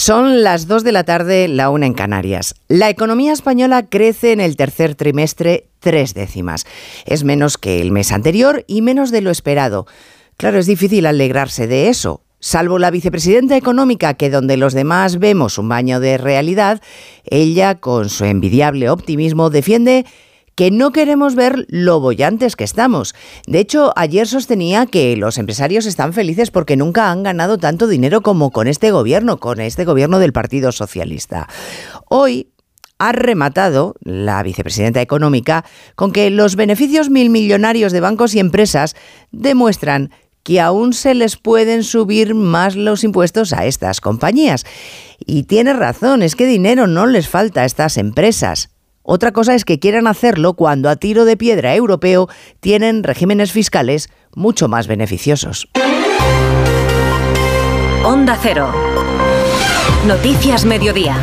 Son las 2 de la tarde, la una en Canarias. La economía española crece en el tercer trimestre tres décimas. Es menos que el mes anterior y menos de lo esperado. Claro, es difícil alegrarse de eso. Salvo la vicepresidenta económica, que donde los demás vemos un baño de realidad, ella, con su envidiable optimismo, defiende que no queremos ver lo bollantes que estamos. De hecho, ayer sostenía que los empresarios están felices porque nunca han ganado tanto dinero como con este gobierno, con este gobierno del Partido Socialista. Hoy ha rematado la vicepresidenta económica con que los beneficios mil millonarios de bancos y empresas demuestran que aún se les pueden subir más los impuestos a estas compañías. Y tiene razón, es que dinero no les falta a estas empresas. Otra cosa es que quieran hacerlo cuando a tiro de piedra europeo tienen regímenes fiscales mucho más beneficiosos. Onda Cero. Noticias Mediodía.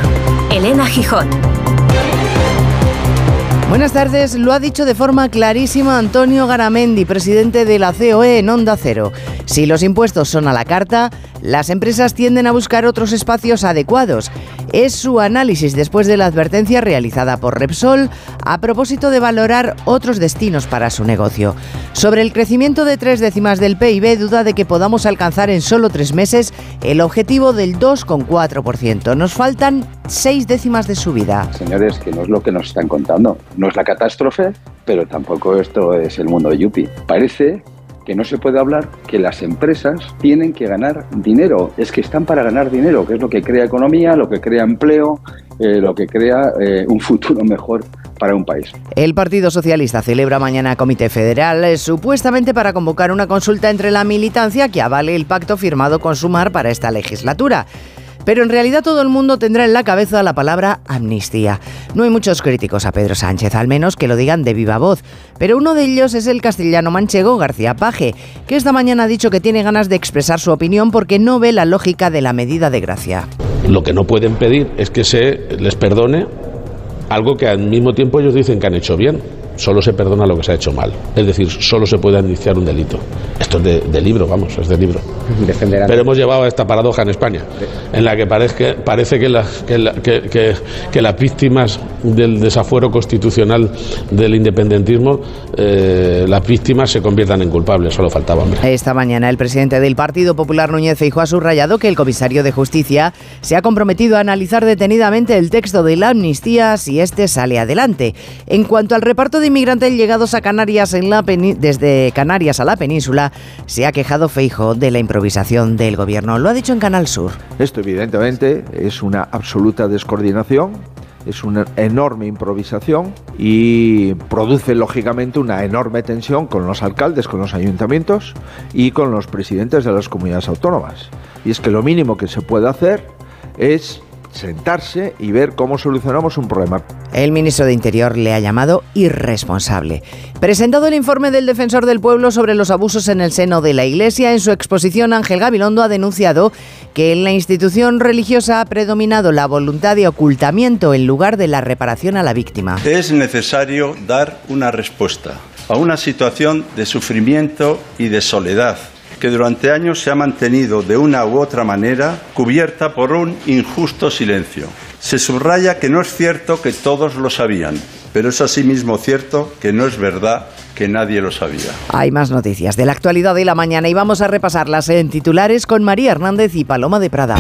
Elena Gijón. Buenas tardes, lo ha dicho de forma clarísima Antonio Garamendi, presidente de la COE en Onda Cero. Si los impuestos son a la carta, las empresas tienden a buscar otros espacios adecuados. Es su análisis después de la advertencia realizada por Repsol a propósito de valorar otros destinos para su negocio. Sobre el crecimiento de tres décimas del PIB, duda de que podamos alcanzar en solo tres meses el objetivo del 2,4%. Nos faltan seis décimas de subida. Señores, que no es lo que nos están contando. No es la catástrofe, pero tampoco esto es el mundo de. Parece que no se puede hablar que las empresas tienen que ganar dinero. Es que están para ganar dinero, que es lo que crea economía, lo que crea empleo, eh, lo que crea eh, un futuro mejor para un país. El Partido Socialista celebra mañana Comité Federal, eh, supuestamente para convocar una consulta entre la militancia que avale el pacto firmado con Sumar para esta legislatura. Pero en realidad todo el mundo tendrá en la cabeza la palabra amnistía. No hay muchos críticos a Pedro Sánchez, al menos que lo digan de viva voz. Pero uno de ellos es el castellano manchego García Paje, que esta mañana ha dicho que tiene ganas de expresar su opinión porque no ve la lógica de la medida de gracia. Lo que no pueden pedir es que se les perdone algo que al mismo tiempo ellos dicen que han hecho bien solo se perdona lo que se ha hecho mal. Es decir, solo se puede iniciar un delito. Esto es de, libro, vamos, es de libro. Pero hemos llevado a esta paradoja en España, en la que parece, parece que, que, las víctimas del desafuero constitucional del independentismo, eh, las víctimas se conviertan en culpables, solo faltaba. Hombre. Esta mañana el presidente del Partido Popular, Núñez Feijóo, ha subrayado que el comisario de Justicia se ha comprometido a analizar detenidamente el texto de la amnistía si este sale adelante. En cuanto al reparto de inmigrantes llegados a Canarias en la desde Canarias a la península, se ha quejado Feijo de la improvisación del gobierno. Lo ha dicho en Canal Sur. Esto evidentemente es una absoluta descoordinación es una enorme improvisación y produce lógicamente una enorme tensión con los alcaldes, con los ayuntamientos y con los presidentes de las comunidades autónomas. Y es que lo mínimo que se puede hacer es sentarse y ver cómo solucionamos un problema. El ministro de Interior le ha llamado irresponsable. Presentado el informe del defensor del pueblo sobre los abusos en el seno de la Iglesia, en su exposición Ángel Gabilondo ha denunciado que en la institución religiosa ha predominado la voluntad de ocultamiento en lugar de la reparación a la víctima. Es necesario dar una respuesta a una situación de sufrimiento y de soledad que durante años se ha mantenido de una u otra manera cubierta por un injusto silencio. Se subraya que no es cierto que todos lo sabían, pero es asimismo cierto que no es verdad que nadie lo sabía. Hay más noticias de la actualidad de la mañana y vamos a repasarlas en titulares con María Hernández y Paloma de Prada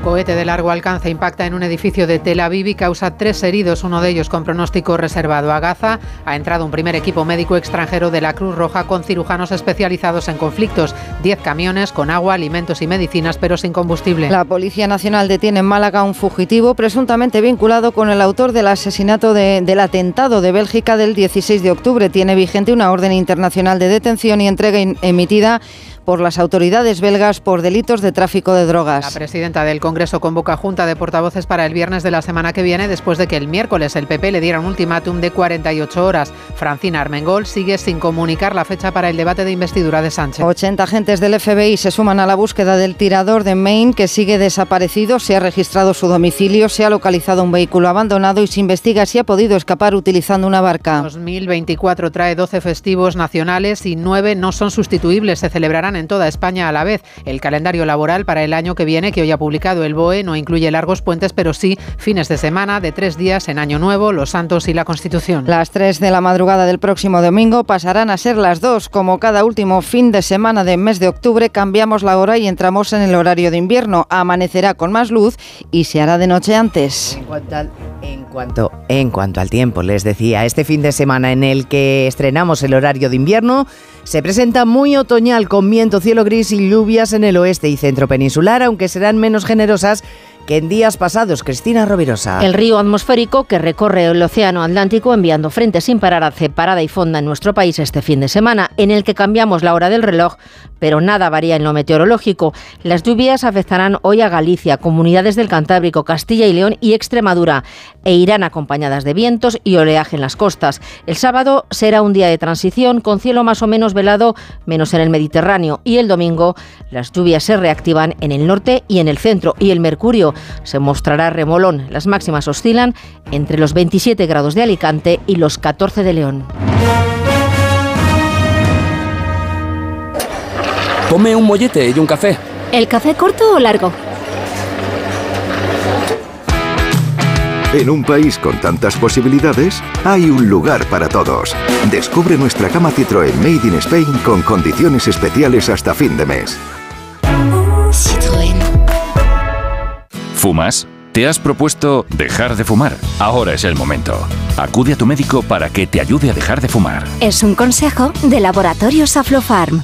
cohete de largo alcance impacta en un edificio de Tel Aviv y causa tres heridos, uno de ellos con pronóstico reservado a Gaza. Ha entrado un primer equipo médico extranjero de la Cruz Roja con cirujanos especializados en conflictos. Diez camiones con agua, alimentos y medicinas, pero sin combustible. La Policía Nacional detiene en Málaga un fugitivo presuntamente vinculado con el autor del asesinato del atentado de Bélgica del 16 de octubre. Tiene vigente una orden internacional de detención y entrega emitida por las autoridades belgas por delitos de tráfico de drogas. La presidenta del Congreso convoca junta de portavoces para el viernes de la semana que viene después de que el miércoles el PP le diera un ultimátum de 48 horas. Francina Armengol sigue sin comunicar la fecha para el debate de investidura de Sánchez. 80 agentes del FBI se suman a la búsqueda del tirador de Maine que sigue desaparecido. Se ha registrado su domicilio, se ha localizado un vehículo abandonado y se investiga si ha podido escapar utilizando una barca. 2024 trae 12 festivos nacionales y 9 no son sustituibles. Se celebrarán en toda España a la vez. El calendario laboral para el año que viene, que hoy ha publicado el BOE, no incluye largos puentes, pero sí fines de semana de tres días en Año Nuevo, Los Santos y la Constitución. Las tres de la madrugada del próximo domingo pasarán a ser las dos. Como cada último fin de semana del mes de octubre, cambiamos la hora y entramos en el horario de invierno. Amanecerá con más luz y se hará de noche antes. En cuanto al, en cuanto, en cuanto al tiempo, les decía, este fin de semana en el que estrenamos el horario de invierno se presenta muy otoñal con viento, cielo gris y lluvias en el oeste y centro peninsular, aunque serán menos generosas que en días pasados. Cristina Rovirosa. El río atmosférico que recorre el Océano Atlántico enviando frente sin parar hace parada y fonda en nuestro país este fin de semana, en el que cambiamos la hora del reloj, pero nada varía en lo meteorológico. Las lluvias afectarán hoy a Galicia, comunidades del Cantábrico, Castilla y León y Extremadura, e irán acompañadas de vientos y oleaje en las costas. El sábado será un día de transición con cielo más o menos velado, menos en el Mediterráneo, y el domingo las lluvias se reactivan en el norte y en el centro, y el mercurio se mostrará remolón. Las máximas oscilan entre los 27 grados de Alicante y los 14 de León. Tome un mollete y un café. ¿El café corto o largo? En un país con tantas posibilidades, hay un lugar para todos. Descubre nuestra cama Citroën Made in Spain con condiciones especiales hasta fin de mes. ¿Fumas? ¿Te has propuesto dejar de fumar? Ahora es el momento. Acude a tu médico para que te ayude a dejar de fumar. Es un consejo de Laboratorios Aflofarm.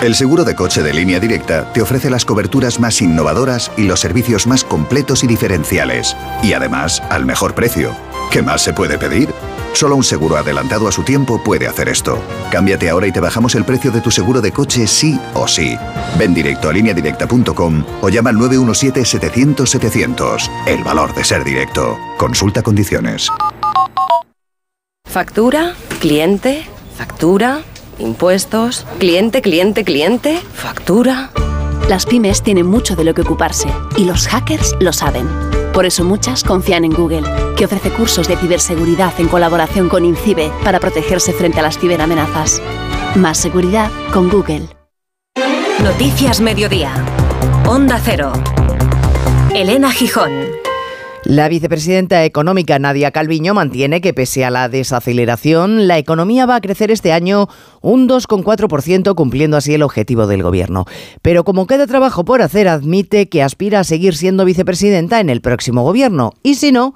El seguro de coche de línea directa te ofrece las coberturas más innovadoras y los servicios más completos y diferenciales. Y además, al mejor precio. ¿Qué más se puede pedir? Solo un seguro adelantado a su tiempo puede hacer esto. Cámbiate ahora y te bajamos el precio de tu seguro de coche sí o sí. Ven directo a lineadirecta.com o llama al 917-700-700. El valor de ser directo. Consulta condiciones. Factura, cliente, factura, impuestos, cliente, cliente, cliente, factura. Las pymes tienen mucho de lo que ocuparse y los hackers lo saben. Por eso muchas confían en Google, que ofrece cursos de ciberseguridad en colaboración con INCIBE para protegerse frente a las ciberamenazas. Más seguridad con Google. Noticias Mediodía. Onda Cero. Elena Gijón. La vicepresidenta económica Nadia Calviño mantiene que pese a la desaceleración, la economía va a crecer este año un 2,4%, cumpliendo así el objetivo del gobierno. Pero como queda trabajo por hacer, admite que aspira a seguir siendo vicepresidenta en el próximo gobierno. Y si no,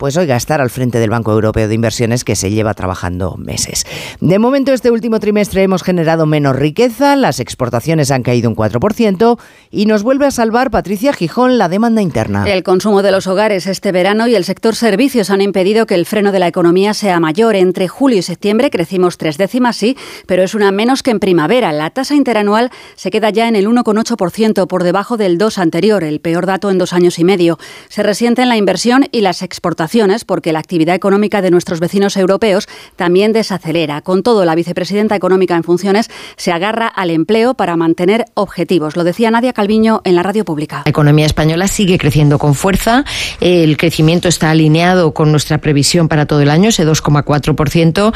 pues oiga, estar al frente del Banco Europeo de Inversiones que se lleva trabajando meses. De momento, este último trimestre hemos generado menos riqueza, las exportaciones han caído un 4% y nos vuelve a salvar Patricia Gijón la demanda interna. El consumo de los hogares este verano y el sector servicios han impedido que el freno de la economía sea mayor. Entre julio y septiembre crecimos tres décimas, sí, pero es una menos que en primavera. La tasa interanual se queda ya en el 1,8% por debajo del 2 anterior, el peor dato en dos años y medio. Se resiente en la inversión y las exportaciones porque la actividad económica de nuestros vecinos europeos también desacelera. Con todo, la vicepresidenta económica en funciones se agarra al empleo para mantener objetivos. Lo decía Nadia Calviño en la radio pública. La economía española sigue creciendo con fuerza. El crecimiento está alineado con nuestra previsión para todo el año, ese 2,4%.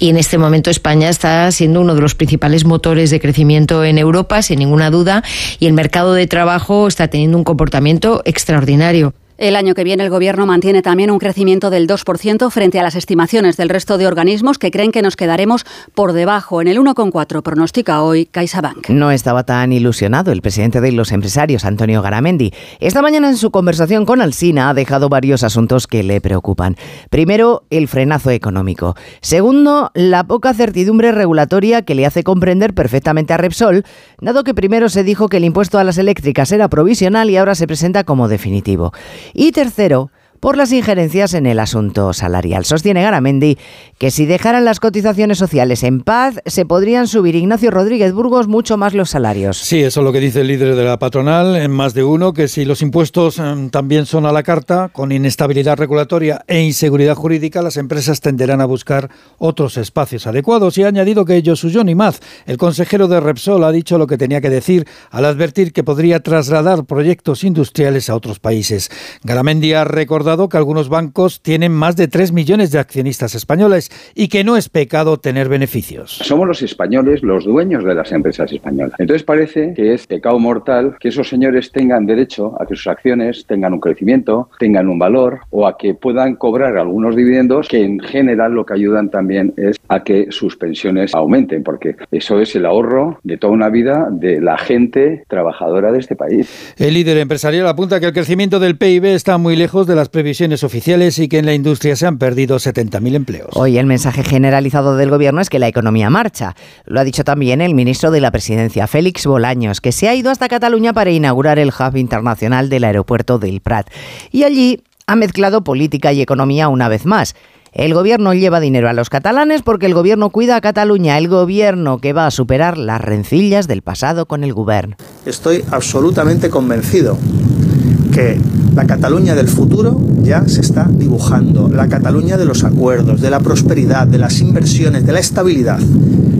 Y en este momento España está siendo uno de los principales motores de crecimiento en Europa, sin ninguna duda. Y el mercado de trabajo está teniendo un comportamiento extraordinario. El año que viene el Gobierno mantiene también un crecimiento del 2% frente a las estimaciones del resto de organismos que creen que nos quedaremos por debajo. En el 1,4 pronostica hoy CaixaBank. No estaba tan ilusionado el presidente de los empresarios, Antonio Garamendi. Esta mañana en su conversación con Alsina ha dejado varios asuntos que le preocupan. Primero, el frenazo económico. Segundo, la poca certidumbre regulatoria que le hace comprender perfectamente a Repsol, dado que primero se dijo que el impuesto a las eléctricas era provisional y ahora se presenta como definitivo. Y tercero, por las injerencias en el asunto salarial. Sostiene Garamendi que si dejaran las cotizaciones sociales en paz, se podrían subir Ignacio Rodríguez Burgos mucho más los salarios. Sí, eso es lo que dice el líder de la patronal, en más de uno, que si los impuestos em, también son a la carta, con inestabilidad regulatoria e inseguridad jurídica, las empresas tenderán a buscar otros espacios adecuados. Y ha añadido que Johnny Maz, el consejero de Repsol, ha dicho lo que tenía que decir al advertir que podría trasladar proyectos industriales a otros países. Garamendi ha recordado recordado que algunos bancos tienen más de 3 millones de accionistas españoles y que no es pecado tener beneficios. Somos los españoles los dueños de las empresas españolas. Entonces parece que es pecado mortal que esos señores tengan derecho a que sus acciones tengan un crecimiento, tengan un valor o a que puedan cobrar algunos dividendos que en general lo que ayudan también es a que sus pensiones aumenten, porque eso es el ahorro de toda una vida de la gente trabajadora de este país. El líder empresarial apunta que el crecimiento del PIB está muy lejos de las previsiones oficiales y que en la industria se han perdido 70.000 empleos. Hoy el mensaje generalizado del gobierno es que la economía marcha. Lo ha dicho también el ministro de la Presidencia, Félix Bolaños, que se ha ido hasta Cataluña para inaugurar el hub internacional del aeropuerto del Prat. Y allí ha mezclado política y economía una vez más. El gobierno lleva dinero a los catalanes porque el gobierno cuida a Cataluña, el gobierno que va a superar las rencillas del pasado con el gobierno. Estoy absolutamente convencido que la Cataluña del futuro ya se está dibujando, la Cataluña de los acuerdos, de la prosperidad, de las inversiones, de la estabilidad,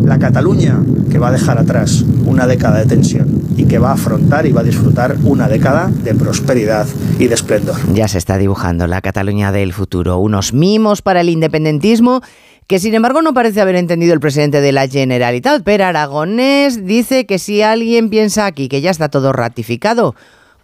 la Cataluña que va a dejar atrás una década de tensión y que va a afrontar y va a disfrutar una década de prosperidad y de esplendor. Ya se está dibujando la Cataluña del futuro, unos mimos para el independentismo que sin embargo no parece haber entendido el presidente de la Generalitat, pero Aragonés dice que si alguien piensa aquí que ya está todo ratificado,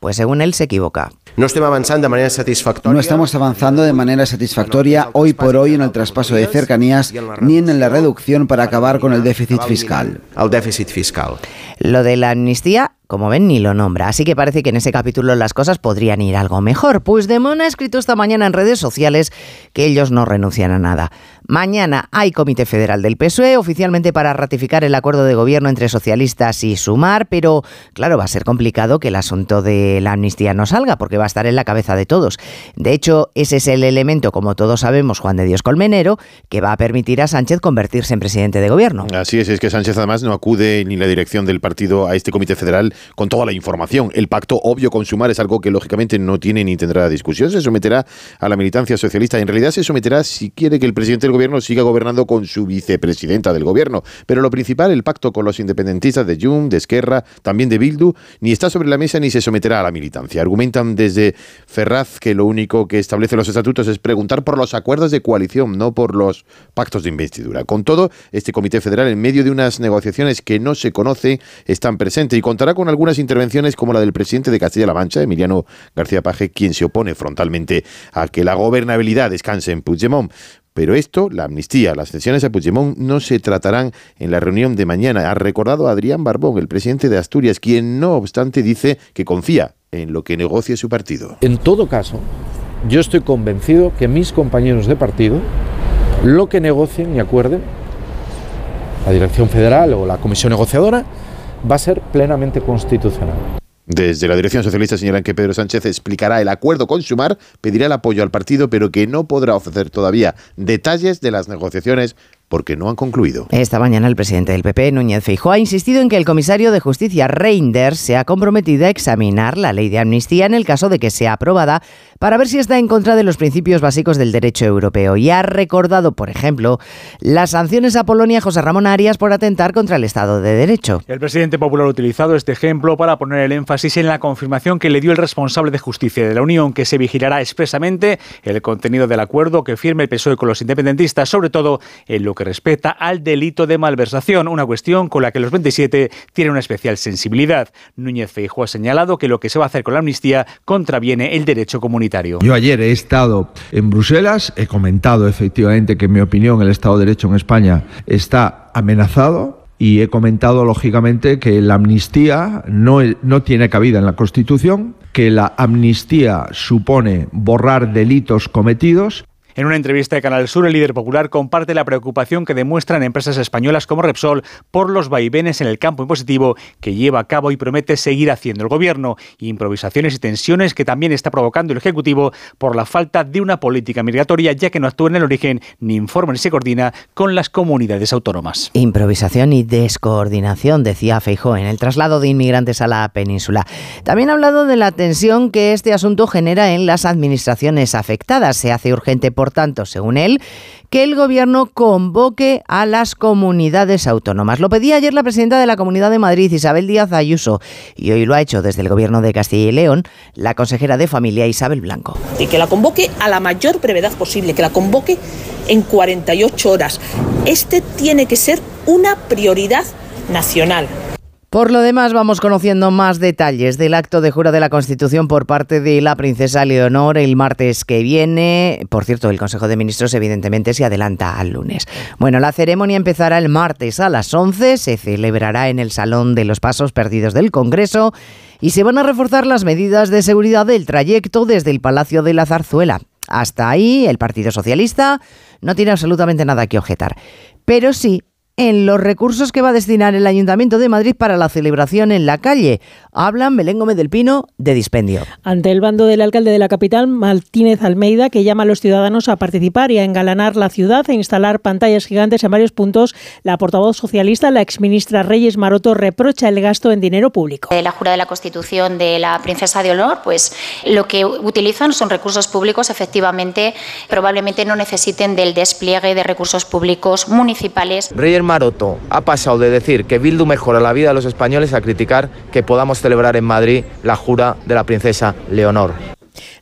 pues según él se equivoca. No estamos avanzando de manera satisfactoria. No estamos avanzando de manera satisfactoria hoy por hoy en el traspaso de cercanías ni en la reducción para acabar con el déficit fiscal. El déficit fiscal. Lo de la amnistía como ven, ni lo nombra, así que parece que en ese capítulo las cosas podrían ir algo mejor. Puigdemont ha escrito esta mañana en redes sociales que ellos no renuncian a nada. Mañana hay Comité Federal del PSOE oficialmente para ratificar el acuerdo de gobierno entre socialistas y Sumar, pero claro, va a ser complicado que el asunto de la amnistía no salga porque va a estar en la cabeza de todos. De hecho, ese es el elemento, como todos sabemos, Juan de Dios Colmenero, que va a permitir a Sánchez convertirse en presidente de gobierno. Así es, es que Sánchez además no acude ni la dirección del partido a este Comité Federal con toda la información. El pacto obvio con Sumar es algo que lógicamente no tiene ni tendrá discusión. Se someterá a la militancia socialista. En realidad se someterá si quiere que el presidente del gobierno siga gobernando con su vicepresidenta del gobierno. Pero lo principal, el pacto con los independentistas de Jung, de Esquerra, también de Bildu, ni está sobre la mesa ni se someterá a la militancia. Argumentan desde Ferraz que lo único que establece los estatutos es preguntar por los acuerdos de coalición, no por los pactos de investidura. Con todo, este Comité Federal, en medio de unas negociaciones que no se conoce, están presentes y contará con algunas intervenciones como la del presidente de Castilla-La Mancha, Emiliano García Paje, quien se opone frontalmente a que la gobernabilidad descanse en Puigdemont. Pero esto, la amnistía, las cesiones a Puigdemont, no se tratarán en la reunión de mañana. Ha recordado Adrián Barbón, el presidente de Asturias, quien no obstante dice que confía en lo que negocie su partido. En todo caso, yo estoy convencido que mis compañeros de partido, lo que negocien y acuerden, la dirección federal o la comisión negociadora, va a ser plenamente constitucional. Desde la dirección socialista señalan que Pedro Sánchez explicará el acuerdo con Sumar, pedirá el apoyo al partido, pero que no podrá ofrecer todavía detalles de las negociaciones porque no han concluido. Esta mañana el presidente del PP, Núñez Feijóo, ha insistido en que el comisario de Justicia Reinders se ha comprometido a examinar la ley de amnistía en el caso de que sea aprobada para ver si está en contra de los principios básicos del derecho europeo y ha recordado, por ejemplo, las sanciones a Polonia José Ramón Arias por atentar contra el Estado de Derecho. El presidente popular ha utilizado este ejemplo para poner el énfasis en la confirmación que le dio el responsable de justicia de la Unión, que se vigilará expresamente el contenido del acuerdo que firme el PSOE con los independentistas, sobre todo en lo que respecta al delito de malversación, una cuestión con la que los 27 tienen una especial sensibilidad. Núñez Feijóo ha señalado que lo que se va a hacer con la amnistía contraviene el derecho comunitario. Yo ayer he estado en Bruselas, he comentado efectivamente que en mi opinión el Estado de Derecho en España está amenazado y he comentado lógicamente que la amnistía no, no tiene cabida en la Constitución, que la amnistía supone borrar delitos cometidos en una entrevista de Canal Sur, el líder popular comparte la preocupación que demuestran empresas españolas como Repsol por los vaivenes en el campo impositivo que lleva a cabo y promete seguir haciendo el gobierno. Improvisaciones y tensiones que también está provocando el Ejecutivo por la falta de una política migratoria, ya que no actúa en el origen, ni informa ni se coordina con las comunidades autónomas. Improvisación y descoordinación, decía Feijó, en el traslado de inmigrantes a la península. También ha hablado de la tensión que este asunto genera en las administraciones afectadas. Se hace urgente por por tanto, según él, que el gobierno convoque a las comunidades autónomas. Lo pedía ayer la presidenta de la Comunidad de Madrid, Isabel Díaz Ayuso, y hoy lo ha hecho desde el gobierno de Castilla y León la consejera de Familia Isabel Blanco. Y que la convoque a la mayor brevedad posible, que la convoque en 48 horas. Este tiene que ser una prioridad nacional. Por lo demás, vamos conociendo más detalles del acto de jura de la Constitución por parte de la princesa Leonor el martes que viene. Por cierto, el Consejo de Ministros evidentemente se adelanta al lunes. Bueno, la ceremonia empezará el martes a las 11, se celebrará en el Salón de los Pasos Perdidos del Congreso y se van a reforzar las medidas de seguridad del trayecto desde el Palacio de la Zarzuela. Hasta ahí, el Partido Socialista no tiene absolutamente nada que objetar. Pero sí en los recursos que va a destinar el Ayuntamiento de Madrid para la celebración en la calle. Hablan Belén Gómez del Pino de dispendio. Ante el bando del alcalde de la capital, Martínez Almeida, que llama a los ciudadanos a participar y a engalanar la ciudad e instalar pantallas gigantes en varios puntos, la portavoz socialista, la exministra Reyes Maroto, reprocha el gasto en dinero público. De la jura de la Constitución de la princesa de honor, pues lo que utilizan son recursos públicos, efectivamente, probablemente no necesiten del despliegue de recursos públicos municipales. Maroto ha pasado de decir que Bildu mejora la vida de los españoles a criticar que podamos celebrar en Madrid la jura de la princesa Leonor.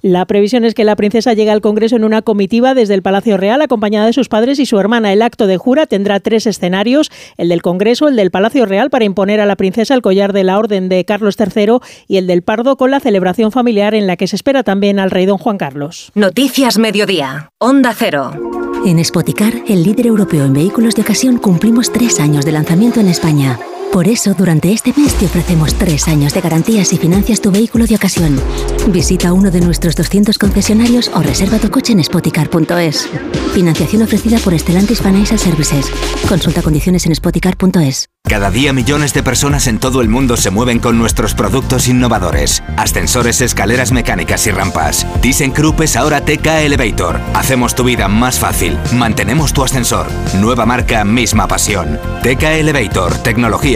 La previsión es que la princesa llegue al Congreso en una comitiva desde el Palacio Real acompañada de sus padres y su hermana. El acto de jura tendrá tres escenarios, el del Congreso, el del Palacio Real para imponer a la princesa el collar de la Orden de Carlos III y el del Pardo con la celebración familiar en la que se espera también al rey don Juan Carlos. Noticias Mediodía, Onda Cero. En Spoticar, el líder europeo en vehículos de ocasión, cumplimos tres años de lanzamiento en España. Por eso, durante este mes te ofrecemos tres años de garantías y financias tu vehículo de ocasión. Visita uno de nuestros 200 concesionarios o reserva tu coche en spoticar.es. Financiación ofrecida por Stellantis Financial Services. Consulta condiciones en spoticar.es. Cada día millones de personas en todo el mundo se mueven con nuestros productos innovadores. Ascensores, escaleras mecánicas y rampas. ThyssenKrupp es ahora TK Elevator. Hacemos tu vida más fácil. Mantenemos tu ascensor. Nueva marca, misma pasión. TK Elevator, tecnología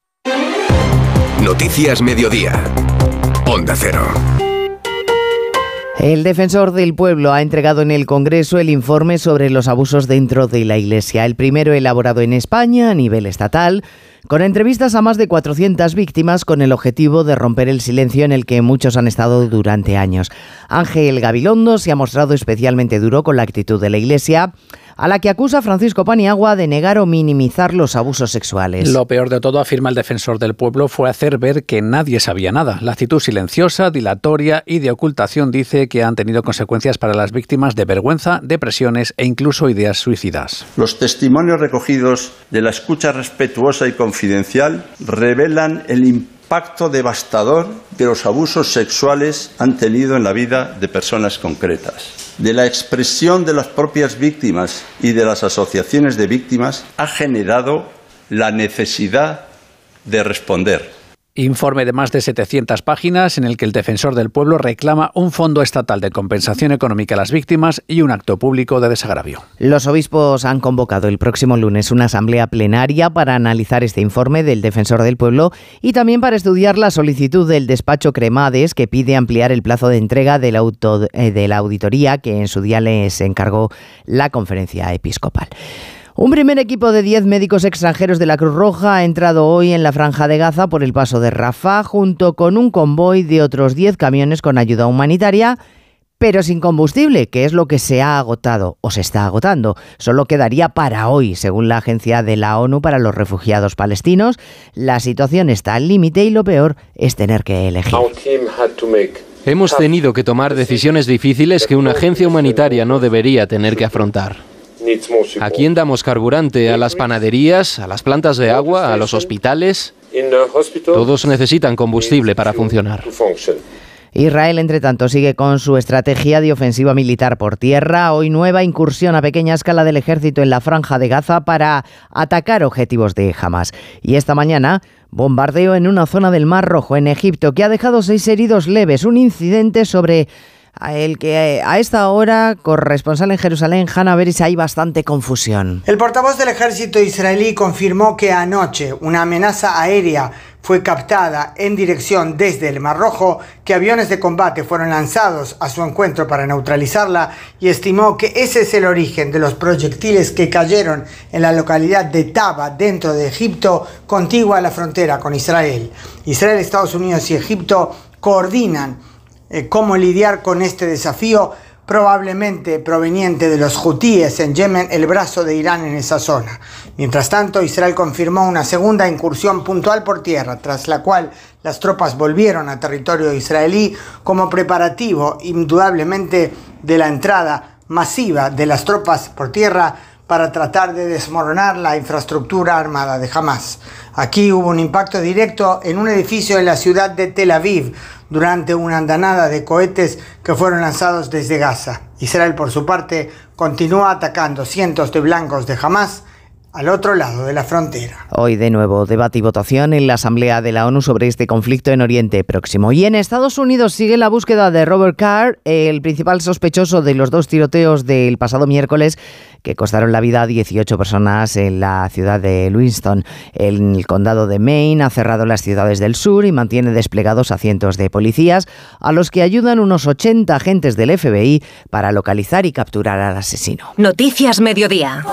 Noticias Mediodía. Onda Cero. El defensor del pueblo ha entregado en el Congreso el informe sobre los abusos dentro de la Iglesia, el primero elaborado en España a nivel estatal, con entrevistas a más de 400 víctimas con el objetivo de romper el silencio en el que muchos han estado durante años. Ángel Gabilondo se ha mostrado especialmente duro con la actitud de la Iglesia a la que acusa Francisco Paniagua de negar o minimizar los abusos sexuales. Lo peor de todo, afirma el defensor del pueblo, fue hacer ver que nadie sabía nada. La actitud silenciosa, dilatoria y de ocultación dice que han tenido consecuencias para las víctimas de vergüenza, depresiones e incluso ideas suicidas. Los testimonios recogidos de la escucha respetuosa y confidencial revelan el impacto devastador que los abusos sexuales han tenido en la vida de personas concretas de la expresión de las propias víctimas y de las asociaciones de víctimas ha generado la necesidad de responder. Informe de más de 700 páginas en el que el defensor del pueblo reclama un fondo estatal de compensación económica a las víctimas y un acto público de desagravio. Los obispos han convocado el próximo lunes una asamblea plenaria para analizar este informe del defensor del pueblo y también para estudiar la solicitud del despacho Cremades que pide ampliar el plazo de entrega de la, eh, de la auditoría que en su día les encargó la conferencia episcopal. Un primer equipo de 10 médicos extranjeros de la Cruz Roja ha entrado hoy en la franja de Gaza por el paso de Rafah junto con un convoy de otros 10 camiones con ayuda humanitaria pero sin combustible, que es lo que se ha agotado o se está agotando. Solo quedaría para hoy, según la Agencia de la ONU para los Refugiados Palestinos. La situación está al límite y lo peor es tener que elegir. Hemos tenido que tomar decisiones difíciles que una agencia humanitaria no debería tener que afrontar. ¿A quién damos carburante? ¿A las panaderías? ¿A las plantas de agua? ¿A los hospitales? Todos necesitan combustible para funcionar. Israel, entre tanto, sigue con su estrategia de ofensiva militar por tierra. Hoy nueva incursión a pequeña escala del ejército en la franja de Gaza para atacar objetivos de Hamas. Y esta mañana, bombardeo en una zona del Mar Rojo, en Egipto, que ha dejado seis heridos leves. Un incidente sobre el que eh, a esta hora, corresponsal en Jerusalén, Hanna Beris, hay bastante confusión. El portavoz del ejército israelí confirmó que anoche una amenaza aérea fue captada en dirección desde el Mar Rojo, que aviones de combate fueron lanzados a su encuentro para neutralizarla y estimó que ese es el origen de los proyectiles que cayeron en la localidad de Taba, dentro de Egipto, contigua a la frontera con Israel. Israel, Estados Unidos y Egipto coordinan eh, cómo lidiar con este desafío probablemente proveniente de los hutíes en Yemen, el brazo de Irán en esa zona. Mientras tanto, Israel confirmó una segunda incursión puntual por tierra, tras la cual las tropas volvieron a territorio israelí como preparativo indudablemente de la entrada masiva de las tropas por tierra para tratar de desmoronar la infraestructura armada de Hamas. Aquí hubo un impacto directo en un edificio en la ciudad de Tel Aviv, durante una andanada de cohetes que fueron lanzados desde Gaza. Israel, por su parte, continúa atacando cientos de blancos de Hamas al otro lado de la frontera. Hoy de nuevo debate y votación en la Asamblea de la ONU sobre este conflicto en Oriente Próximo. Y en Estados Unidos sigue la búsqueda de Robert Carr, el principal sospechoso de los dos tiroteos del pasado miércoles que costaron la vida a 18 personas en la ciudad de Lewiston. El condado de Maine ha cerrado las ciudades del sur y mantiene desplegados a cientos de policías, a los que ayudan unos 80 agentes del FBI para localizar y capturar al asesino. Noticias Mediodía.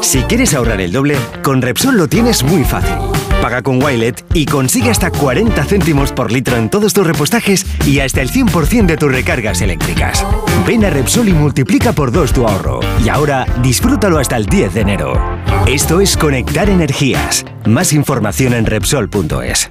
Si quieres ahorrar el doble, con Repsol lo tienes muy fácil. Paga con Wilet y consigue hasta 40 céntimos por litro en todos tus repostajes y hasta el 100% de tus recargas eléctricas. Ven a Repsol y multiplica por dos tu ahorro. Y ahora disfrútalo hasta el 10 de enero. Esto es Conectar Energías. Más información en Repsol.es.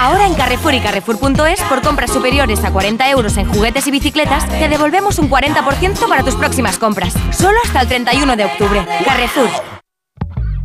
Ahora en Carrefour y Carrefour.es, por compras superiores a 40 euros en juguetes y bicicletas, te devolvemos un 40% para tus próximas compras. Solo hasta el 31 de octubre. Carrefour.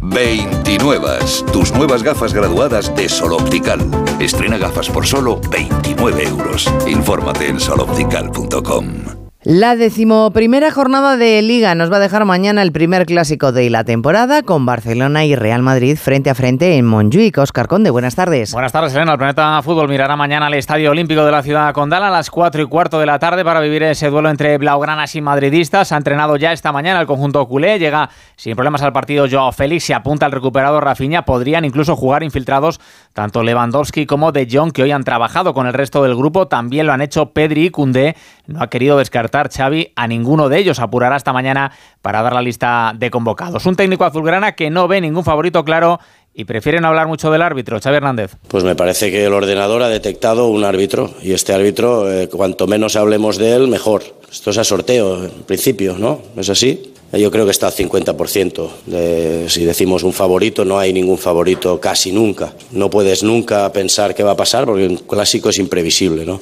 29. Tus nuevas gafas graduadas de Sol Optical. Estrena gafas por solo 29 euros. Infórmate en soloptical.com. La decimoprimera jornada de Liga nos va a dejar mañana el primer clásico de la temporada con Barcelona y Real Madrid frente a frente en Montjuic. Oscar Conde, buenas tardes. Buenas tardes, Elena. El Planeta Fútbol mirará mañana al Estadio Olímpico de la Ciudad Condal a las 4 y cuarto de la tarde para vivir ese duelo entre blaugranas y madridistas. Ha entrenado ya esta mañana el conjunto culé. Llega sin problemas al partido Joao Félix. Se apunta al recuperado Rafinha. Podrían incluso jugar infiltrados tanto Lewandowski como De Jong, que hoy han trabajado con el resto del grupo. También lo han hecho Pedri y Cundé. No ha querido descartar Xavi a ninguno de ellos. Apurará esta mañana para dar la lista de convocados. Un técnico azulgrana que no ve ningún favorito claro y prefieren hablar mucho del árbitro. Xavi Hernández. Pues me parece que el ordenador ha detectado un árbitro y este árbitro, eh, cuanto menos hablemos de él, mejor. Esto es a sorteo, en principio, ¿no? ¿Es así? Yo creo que está al 50%. De, si decimos un favorito, no hay ningún favorito casi nunca. No puedes nunca pensar qué va a pasar porque un clásico es imprevisible, ¿no?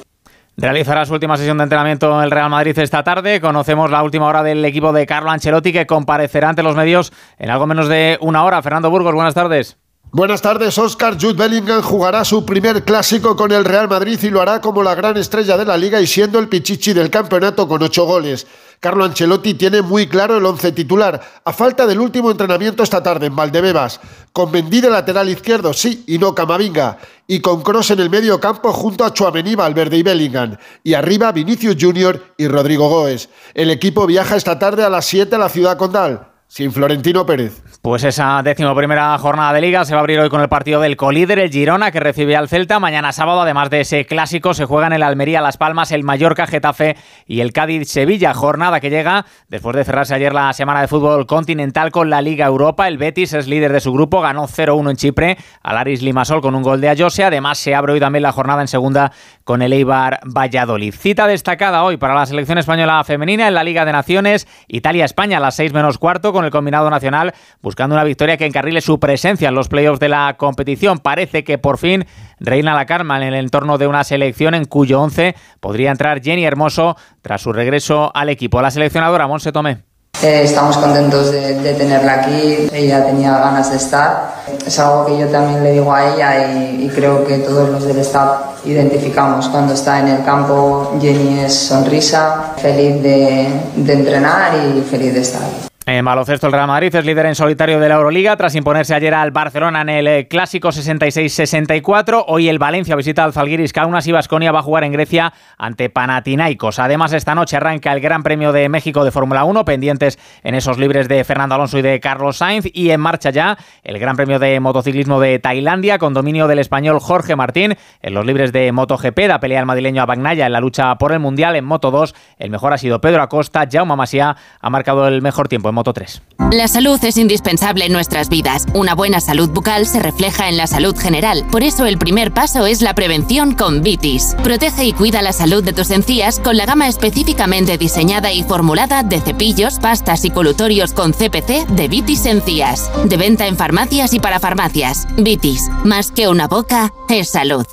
Realizará su última sesión de entrenamiento el Real Madrid esta tarde. Conocemos la última hora del equipo de Carlo Ancelotti que comparecerá ante los medios en algo menos de una hora. Fernando Burgos, buenas tardes. Buenas tardes, Oscar. Jude Bellingham jugará su primer clásico con el Real Madrid y lo hará como la gran estrella de la liga y siendo el pichichi del campeonato con ocho goles. Carlo Ancelotti tiene muy claro el once titular, a falta del último entrenamiento esta tarde en Valdebebas, con Mendy de lateral izquierdo, sí, y no Camavinga, y con Cross en el medio campo junto a Chuamení, Valverde y Bellingham, y arriba Vinicius Junior y Rodrigo Goes. El equipo viaja esta tarde a las 7 a la ciudad condal sin Florentino Pérez. Pues esa décimo primera jornada de liga se va a abrir hoy con el partido del colíder, el Girona, que recibe al Celta. Mañana sábado, además de ese clásico, se juegan el Almería, Las Palmas, el Mallorca, Getafe y el Cádiz-Sevilla. Jornada que llega después de cerrarse ayer la semana de fútbol continental con la Liga Europa. El Betis es líder de su grupo, ganó 0-1 en Chipre al Aris Limasol con un gol de Ayose. Además, se abre hoy también la jornada en segunda con el Eibar Valladolid. Cita destacada hoy para la selección española femenina en la Liga de Naciones, Italia-España a las 6 menos cuarto con el combinado nacional, buscando una victoria que encarrile su presencia en los playoffs de la competición. Parece que por fin reina la calma en el entorno de una selección en cuyo 11 podría entrar Jenny Hermoso tras su regreso al equipo. La seleccionadora Monse Tomé. Eh, estamos contentos de, tenerla aquí, ella tenía ganas de estar. Es algo que yo también le digo a ella y, creo que todos los del staff identificamos. Cuando está en el campo, Jenny es sonrisa, feliz de, de entrenar y feliz de estar. En baloncesto, el Real Madrid es líder en solitario de la Euroliga tras imponerse ayer al Barcelona en el eh, clásico 66-64. Hoy el Valencia visita al Zalgiris Kaunas y Basconia va a jugar en Grecia ante Panathinaikos. Además, esta noche arranca el Gran Premio de México de Fórmula 1, pendientes en esos libres de Fernando Alonso y de Carlos Sainz. Y en marcha ya el Gran Premio de Motociclismo de Tailandia con dominio del español Jorge Martín. En los libres de MotoGP da pelea el madrileño a Bagnaya en la lucha por el Mundial. En Moto 2 el mejor ha sido Pedro Acosta. Jaume Masia ha marcado el mejor tiempo Moto 3. La salud es indispensable en nuestras vidas. Una buena salud bucal se refleja en la salud general. Por eso el primer paso es la prevención con Vitis. Protege y cuida la salud de tus encías con la gama específicamente diseñada y formulada de cepillos, pastas y colutorios con CPC de Vitis Encías. De venta en farmacias y para farmacias. Vitis, más que una boca, es salud.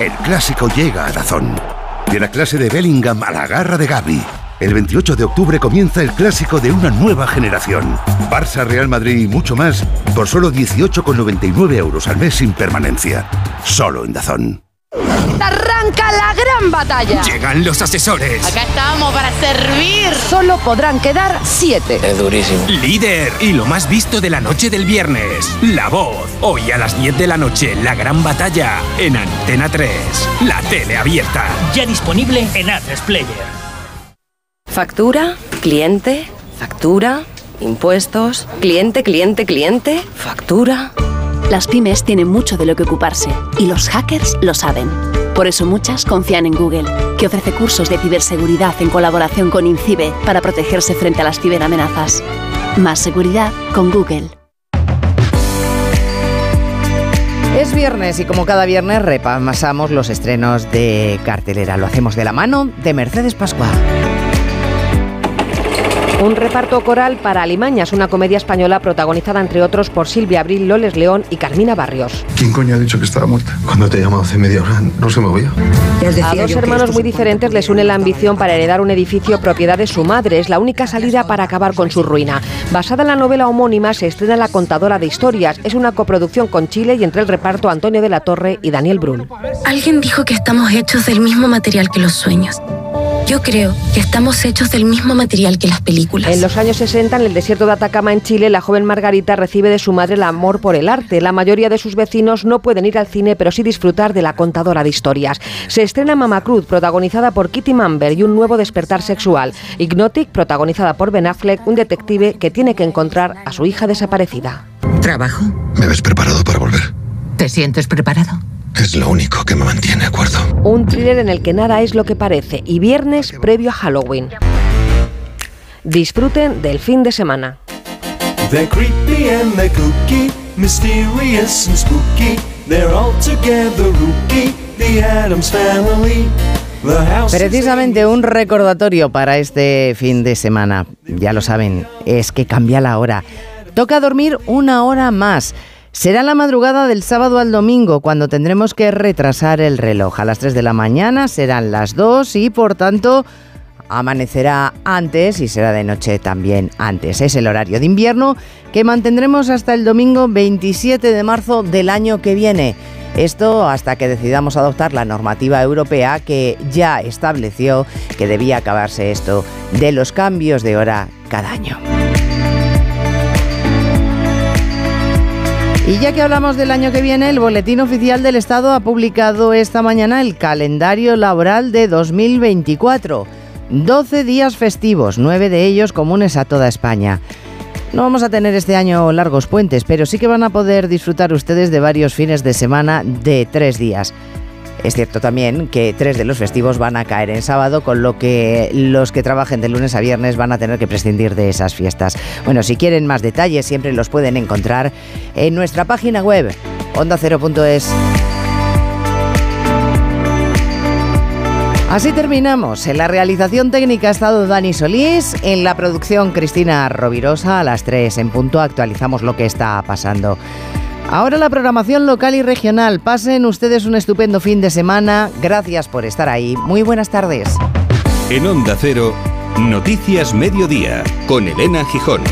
El clásico llega a Dazón. De la clase de Bellingham a la garra de Gaby el 28 de octubre comienza el clásico de una nueva generación. Barça, Real Madrid y mucho más por solo 18,99 euros al mes sin permanencia. Solo en Dazón. Arranca la gran batalla. Llegan los asesores. Acá estamos para servir. Solo podrán quedar siete. Es durísimo. Líder y lo más visto de la noche del viernes. La voz. Hoy a las 10 de la noche, la gran batalla en Antena 3. La tele abierta. Ya disponible en Atlas Player. Factura, cliente, factura, impuestos, cliente, cliente, cliente, factura. Las pymes tienen mucho de lo que ocuparse y los hackers lo saben. Por eso muchas confían en Google, que ofrece cursos de ciberseguridad en colaboración con INCIBE para protegerse frente a las ciberamenazas. Más seguridad con Google. Es viernes y como cada viernes repasamos los estrenos de cartelera. Lo hacemos de la mano de Mercedes Pascual. Un reparto coral para Alimañas, una comedia española protagonizada entre otros por Silvia Abril, Loles León y Carmina Barrios. ¿Quién coño ha dicho que estaba muerta? Cuando te he llamado hace media hora no se movía. A dos hermanos muy diferentes les une la ambición para heredar un edificio propiedad de su madre. Es la única salida para acabar con su ruina. Basada en la novela homónima, se estrena La contadora de historias. Es una coproducción con Chile y entre el reparto Antonio de la Torre y Daniel Brun. Alguien dijo que estamos hechos del mismo material que los sueños. Yo creo que estamos hechos del mismo material que las películas. En los años 60, en el desierto de Atacama, en Chile, la joven Margarita recibe de su madre el amor por el arte. La mayoría de sus vecinos no pueden ir al cine, pero sí disfrutar de la contadora de historias. Se estrena Mama Cruz, protagonizada por Kitty Mamber y un nuevo despertar sexual. Hypnotic, protagonizada por Ben Affleck, un detective que tiene que encontrar a su hija desaparecida. ¿Trabajo? ¿Me ves preparado para volver? ¿Te sientes preparado? Es lo único que me mantiene acuerdo. Un thriller en el que nada es lo que parece y viernes previo a Halloween. Disfruten del fin de semana. Precisamente un recordatorio para este fin de semana. Ya lo saben, es que cambia la hora. Toca dormir una hora más. Será la madrugada del sábado al domingo cuando tendremos que retrasar el reloj. A las 3 de la mañana serán las 2 y por tanto amanecerá antes y será de noche también antes. Es el horario de invierno que mantendremos hasta el domingo 27 de marzo del año que viene. Esto hasta que decidamos adoptar la normativa europea que ya estableció que debía acabarse esto de los cambios de hora cada año. Y ya que hablamos del año que viene, el Boletín Oficial del Estado ha publicado esta mañana el calendario laboral de 2024. 12 días festivos, 9 de ellos comunes a toda España. No vamos a tener este año largos puentes, pero sí que van a poder disfrutar ustedes de varios fines de semana de tres días. Es cierto también que tres de los festivos van a caer en sábado, con lo que los que trabajen de lunes a viernes van a tener que prescindir de esas fiestas. Bueno, si quieren más detalles, siempre los pueden encontrar en nuestra página web, ondacero.es. Así terminamos. En la realización técnica ha estado Dani Solís, en la producción Cristina Rovirosa. A las 3 en punto actualizamos lo que está pasando. Ahora la programación local y regional. Pasen ustedes un estupendo fin de semana. Gracias por estar ahí. Muy buenas tardes. En Onda Cero, Noticias Mediodía, con Elena Gijón.